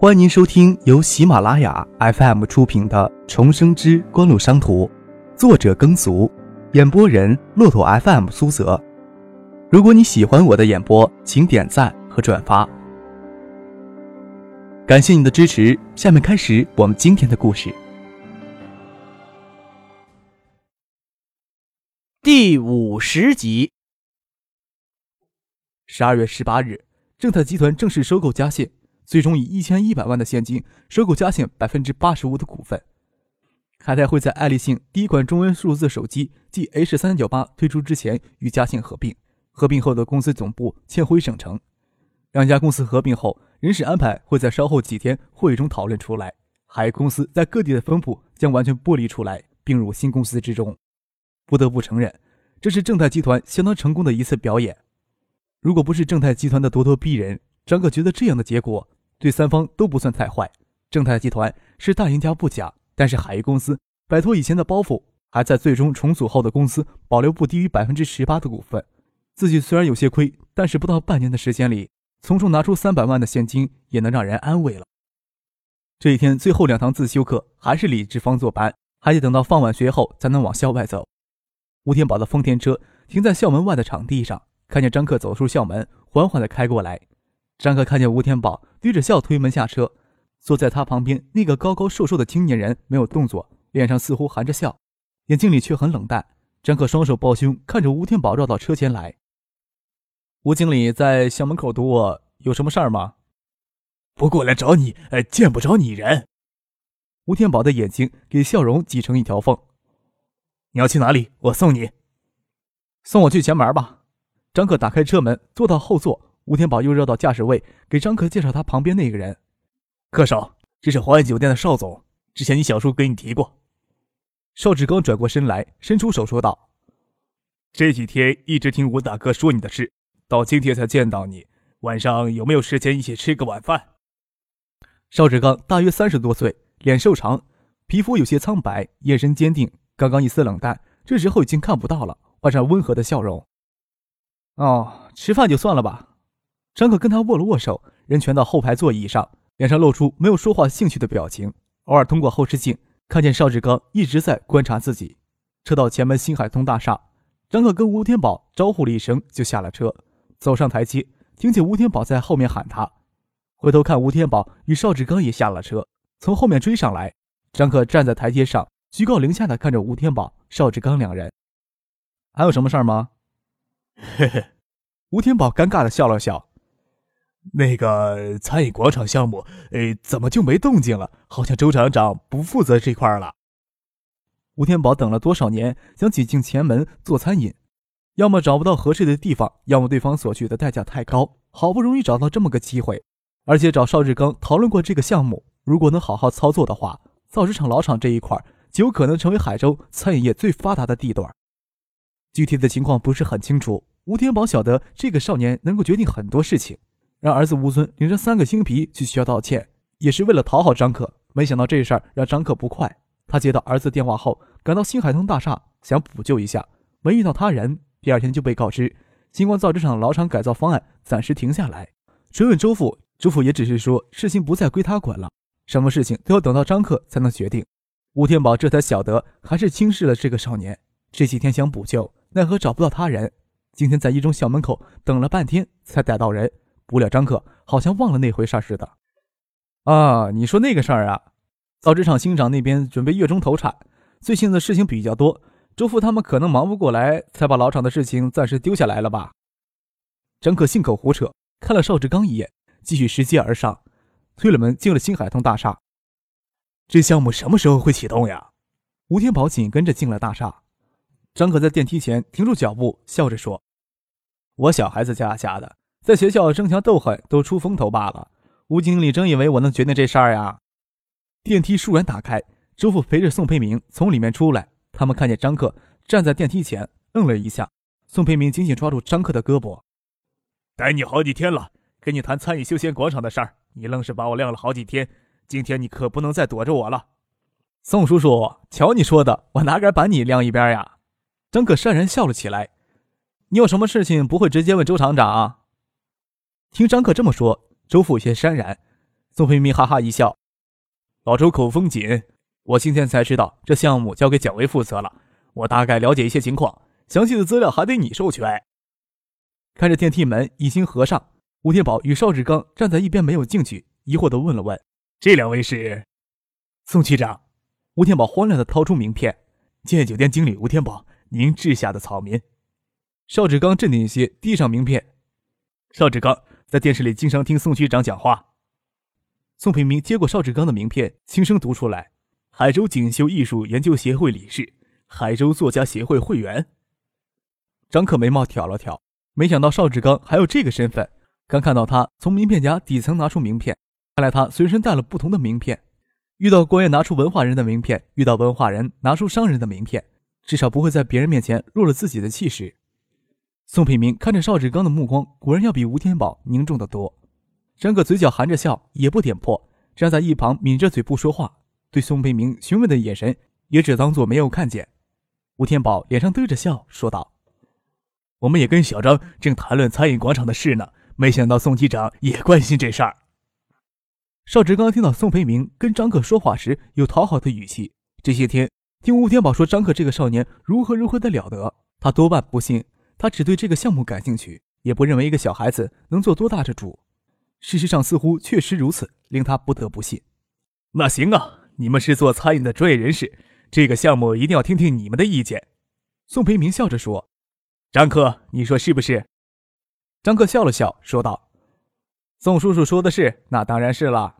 欢迎您收听由喜马拉雅 FM 出品的《重生之官路商途》，作者耕俗，演播人骆驼 FM 苏泽。如果你喜欢我的演播，请点赞和转发，感谢你的支持。下面开始我们今天的故事。第五十集。十二月十八日，正泰集团正式收购嘉信。最终以一千一百万的现金收购嘉信百分之八十五的股份。海泰会在爱立信第一款中文数字手机即 H 三九八推出之前与嘉信合并，合并后的公司总部迁回省城。两家公司合并后，人事安排会在稍后几天会议中讨论出来。海公司在各地的分布将完全剥离出来，并入新公司之中。不得不承认，这是正泰集团相当成功的一次表演。如果不是正泰集团的咄咄逼人，张哥觉得这样的结果。对三方都不算太坏，正泰集团是大赢家不假，但是海域公司摆脱以前的包袱，还在最终重组后的公司保留不低于百分之十八的股份。自己虽然有些亏，但是不到半年的时间里，从中拿出三百万的现金，也能让人安慰了。这一天最后两堂自修课还是李志芳坐班，还得等到放晚学后才能往校外走。吴天宝的丰田车停在校门外的场地上，看见张克走出校门，缓缓地开过来。张克看见吴天宝低着笑推门下车，坐在他旁边那个高高瘦瘦的青年人没有动作，脸上似乎含着笑，眼睛里却很冷淡。张克双手抱胸，看着吴天宝绕到车前来。吴经理在校门口堵我，有什么事儿吗？不过来找你，呃，见不着你人。吴天宝的眼睛给笑容挤成一条缝。你要去哪里？我送你。送我去前门吧。张克打开车门，坐到后座。吴天宝又绕到驾驶位，给张克介绍他旁边那个人。客少，这是华安酒店的邵总，之前你小叔跟你提过。邵志刚转过身来，伸出手说道：“这几天一直听吴大哥说你的事，到今天才见到你。晚上有没有时间一起吃个晚饭？”邵志刚大约三十多岁，脸瘦长，皮肤有些苍白，眼神坚定，刚刚一丝冷淡，这时候已经看不到了，换上温和的笑容。哦，吃饭就算了吧。张可跟他握了握手，人全到后排座椅上，脸上露出没有说话兴趣的表情。偶尔通过后视镜看见邵志刚一直在观察自己。车到前门新海通大厦，张可跟吴天宝招呼了一声就下了车，走上台阶，听见吴天宝在后面喊他，回头看吴天宝与邵志刚也下了车，从后面追上来。张可站在台阶上，居高临下的看着吴天宝、邵志刚两人。还有什么事儿吗？嘿嘿，吴天宝尴尬的笑了笑。那个餐饮广场项目，哎，怎么就没动静了？好像周厂长不负责这块了。吴天宝等了多少年，想挤进前门做餐饮，要么找不到合适的地方，要么对方所需的代价太高。好不容易找到这么个机会，而且找邵志刚讨论过这个项目，如果能好好操作的话，造纸厂老厂这一块就有可能成为海州餐饮业最发达的地段。具体的情况不是很清楚。吴天宝晓得这个少年能够决定很多事情。让儿子吴尊领着三个新皮去学校道歉，也是为了讨好张克。没想到这事儿让张克不快。他接到儿子电话后，赶到新海通大厦，想补救一下，没遇到他人。第二天就被告知，星光造纸厂老厂改造方案暂时停下来。追问周父，周父也只是说事情不再归他管了，什么事情都要等到张克才能决定。吴天宝这才晓得，还是轻视了这个少年。这几天想补救，奈何找不到他人。今天在一中校门口等了半天，才逮到人。不料张克好像忘了那回事似的。啊，你说那个事儿啊？造纸厂新厂那边准备月中投产，最近的事情比较多，周父他们可能忙不过来，才把老厂的事情暂时丢下来了吧？张克信口胡扯，看了邵志刚一眼，继续拾阶而上，推了门进了新海通大厦。这项目什么时候会启动呀？吴天宝紧跟着进了大厦。张可在电梯前停住脚步，笑着说：“我小孩子家家的。”在学校争强斗狠，都出风头罢了。吴经理真以为我能决定这事儿呀？电梯倏然打开，周父陪着宋培明从里面出来。他们看见张克站在电梯前，愣了一下。宋培明紧紧抓住张克的胳膊：“等你好几天了，跟你谈餐饮休闲广场的事儿，你愣是把我晾了好几天。今天你可不能再躲着我了。”宋叔叔，瞧你说的，我哪敢把你晾一边呀？张克讪然笑了起来：“你有什么事情不会直接问周厂长？”听张克这么说，周父有些潸然。宋培明哈哈一笑：“老周口风紧，我今天才知道这项目交给蒋薇负责了。我大概了解一些情况，详细的资料还得你授权。”看着电梯门已经合上，吴天宝与邵志刚站在一边没有进去，疑惑的问了问：“这两位是？”宋局长，吴天宝慌乱的掏出名片：“建业酒店经理吴天宝，您治下的草民。”邵志刚镇定些，递上名片：“邵志刚在电视里经常听宋局长讲话。”宋平明接过邵志刚的名片，轻声读出来：“海州锦绣艺术研究协会理事，海州作家协会会员。”张克眉毛挑了挑，没想到邵志刚还有这个身份。刚看到他从名片夹底层拿出名片，看来他随身带了不同的名片。遇到官员拿出文化人的名片，遇到文化人拿出商人的名片，至少不会在别人面前落了自己的气势。宋培明看着邵志刚的目光，果然要比吴天宝凝重得多。张克嘴角含着笑，也不点破，站在一旁抿着嘴不说话，对宋培明询问的眼神也只当做没有看见。吴天宝脸上堆着笑说道：“我们也跟小张正谈论餐饮广场的事呢，没想到宋局长也关心这事儿。”邵志刚听到宋培明跟张克说话时有讨好的语气，这些天听吴天宝说张克这个少年如何如何的了得，他多半不信，他只对这个项目感兴趣，也不认为一个小孩子能做多大的主。事实上，似乎确实如此，令他不得不信。那行啊，你们是做餐饮的专业人士，这个项目一定要听听你们的意见。”宋培明笑着说。“张克，你说是不是？”张克笑了笑，说道：“宋叔叔说的是，那当然是了。”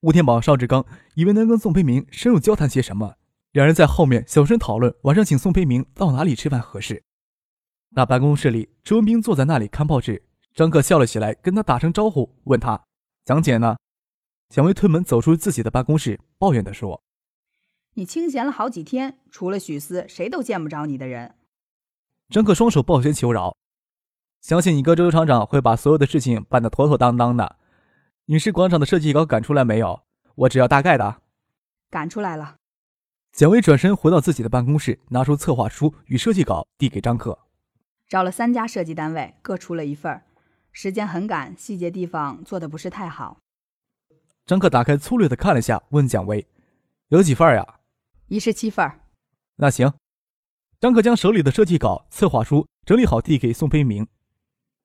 吴天宝、邵志刚以为能跟宋培明深入交谈些什么，两人在后面小声讨论晚上请宋培明到哪里吃饭合适。那办公室里，周文斌坐在那里看报纸。张克笑了起来，跟他打声招呼，问他：“蒋姐呢？”蒋薇推门走出自己的办公室，抱怨地说：“你清闲了好几天，除了许思，谁都见不着你的人。”张克双手抱拳求饶：“相信你哥周厂长会把所有的事情办得妥妥当当的。影视广场的设计稿赶出来没有？我只要大概的。”“赶出来了。”蒋薇转身回到自己的办公室，拿出策划书与设计稿递给张克：“找了三家设计单位，各出了一份。”时间很赶，细节地方做的不是太好。张克打开粗略的看了下，问蒋薇：“有几份呀？”“一式七份。”“那行。”张克将手里的设计稿、策划书整理好，递给宋培明。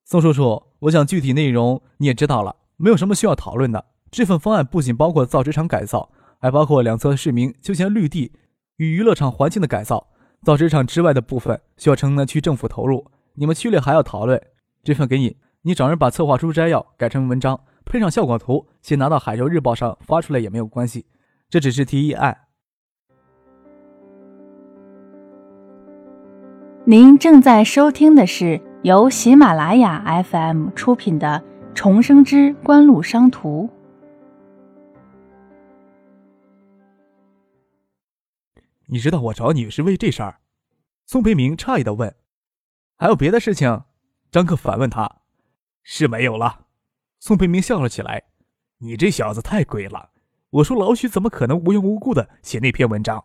宋叔叔，我想具体内容你也知道了，没有什么需要讨论的。这份方案不仅包括造纸厂改造，还包括两侧市民休闲绿地与娱乐场环境的改造。造纸厂之外的部分需要城南区政府投入，你们区里还要讨论。这份给你。你找人把策划书摘要改成文章，配上效果图，先拿到《海州日报》上发出来也没有关系。这只是提议案。您正在收听的是由喜马拉雅 FM 出品的《重生之官路商途》。你知道我找你是为这事儿？宋培明诧异的问。还有别的事情？张克反问他。是没有了，宋培明笑了起来。你这小子太鬼了！我说老许怎么可能无缘无故的写那篇文章？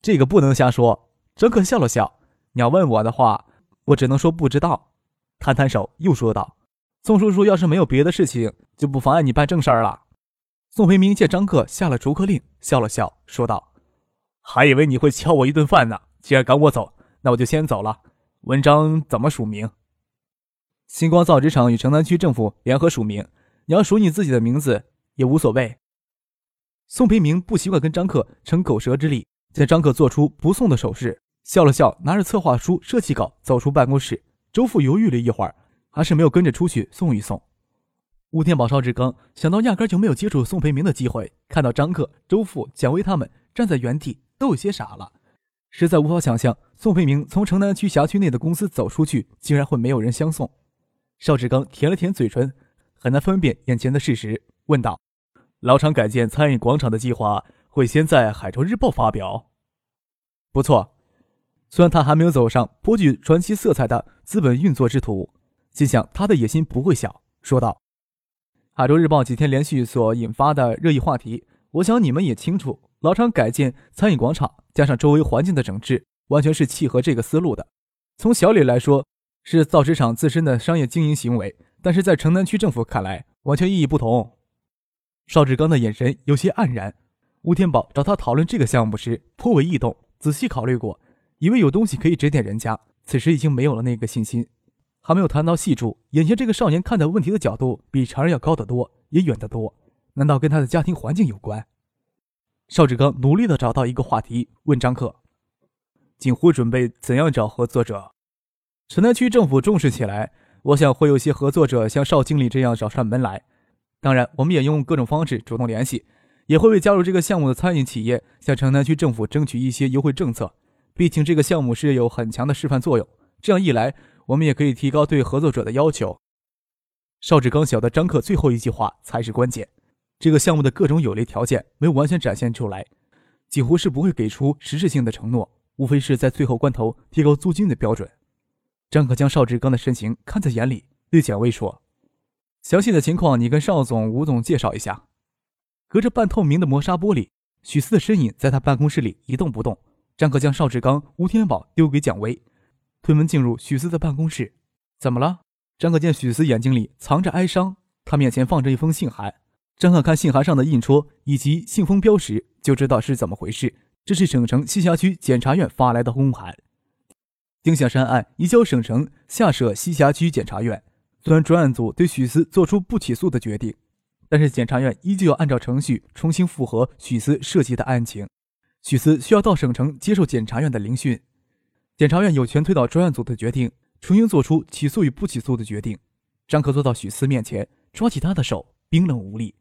这个不能瞎说。张克笑了笑。你要问我的话，我只能说不知道。摊摊手，又说道：“宋叔叔要是没有别的事情，就不妨碍你办正事儿了。”宋培明见张克下了逐客令，笑了笑，说道：“还以为你会敲我一顿饭呢。既然赶我走，那我就先走了。文章怎么署名？”星光造纸厂与城南区政府联合署名，你要署你自己的名字也无所谓。宋培明不习惯跟张克逞口舌之力，见张克做出不送的手势，笑了笑，拿着策划书、设计稿走出办公室。周父犹豫了一会儿，还是没有跟着出去送一送。吴天宝、邵志刚想到压根就没有接触宋培明的机会，看到张克、周父、蒋薇他们站在原地，都有些傻了，实在无法想象宋培明从城南区辖区内的公司走出去，竟然会没有人相送。邵志刚舔了舔嘴唇，很难分辨眼前的事实，问道：“老厂改建餐饮广场的计划会先在《海州日报》发表？”“不错。”虽然他还没有走上颇具传奇色彩的资本运作之途，心想他的野心不会小，说道：“《海州日报》几天连续所引发的热议话题，我想你们也清楚。老厂改建餐饮广场，加上周围环境的整治，完全是契合这个思路的。从小李来说。”是造纸厂自身的商业经营行为，但是在城南区政府看来，完全意义不同。邵志刚的眼神有些黯然。吴天宝找他讨论这个项目时颇为异动，仔细考虑过，以为有东西可以指点人家，此时已经没有了那个信心。还没有谈到细处，眼前这个少年看待问题的角度比常人要高得多，也远得多。难道跟他的家庭环境有关？邵志刚努力的找到一个话题，问张克：“锦湖准备怎样找合作者？”城南区政府重视起来，我想会有些合作者像邵经理这样找上门来。当然，我们也用各种方式主动联系，也会为加入这个项目的餐饮企业向城南区政府争取一些优惠政策。毕竟这个项目是有很强的示范作用，这样一来。我们也可以提高对合作者的要求。邵志刚晓得张克最后一句话才是关键。这个项目的各种有利条件没有完全展现出来，几乎是不会给出实质性的承诺，无非是在最后关头提高租金的标准。张可将邵志刚的深情看在眼里，对蒋薇说：“详细的情况你跟邵总、吴总介绍一下。”隔着半透明的磨砂玻璃，许思的身影在他办公室里一动不动。张可将邵志刚、吴天宝丢给蒋薇。推门进入许思的办公室，怎么了？张可见许思眼睛里藏着哀伤，他面前放着一封信函。张可看信函上的印戳以及信封标识，就知道是怎么回事。这是省城西辖区检察院发来的公函，丁小山案移交省城下设西辖区检察院。虽然专案组对许思做出不起诉的决定，但是检察院依旧要按照程序重新复核许思涉及的案情。许思需要到省城接受检察院的聆讯。检察院有权推倒专案组的决定，重新做出起诉与不起诉的决定。张可坐到许思面前，抓起他的手，冰冷无力。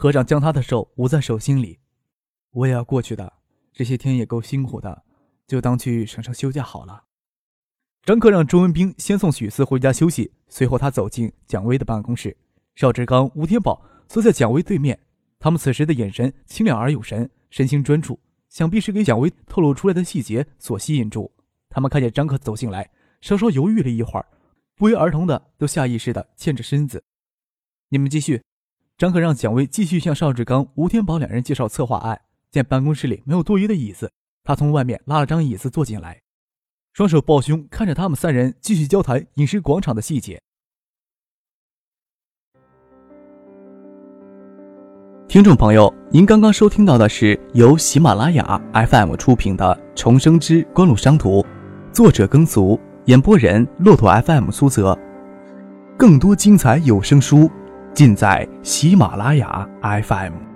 科长将他的手捂在手心里。我也要过去的，这些天也够辛苦的，就当去省城休假好了。张克让周文斌先送许四回家休息，随后他走进蒋薇的办公室。邵志刚、吴天宝坐在蒋薇对面，他们此时的眼神清亮而有神，身心专注，想必是给蒋薇透露出来的细节所吸引住。他们看见张克走进来，稍稍犹豫了一会儿，不约而同的都下意识的欠着身子。你们继续。张可让蒋薇继续向邵志刚、吴天宝两人介绍策划案。见办公室里没有多余的椅子，他从外面拉了张椅子坐进来，双手抱胸，看着他们三人继续交谈饮食广场的细节。听众朋友，您刚刚收听到的是由喜马拉雅 FM 出品的《重生之官路商途》。作者耕俗，演播人骆驼 FM 苏泽。更多精彩有声书，尽在喜马拉雅 FM。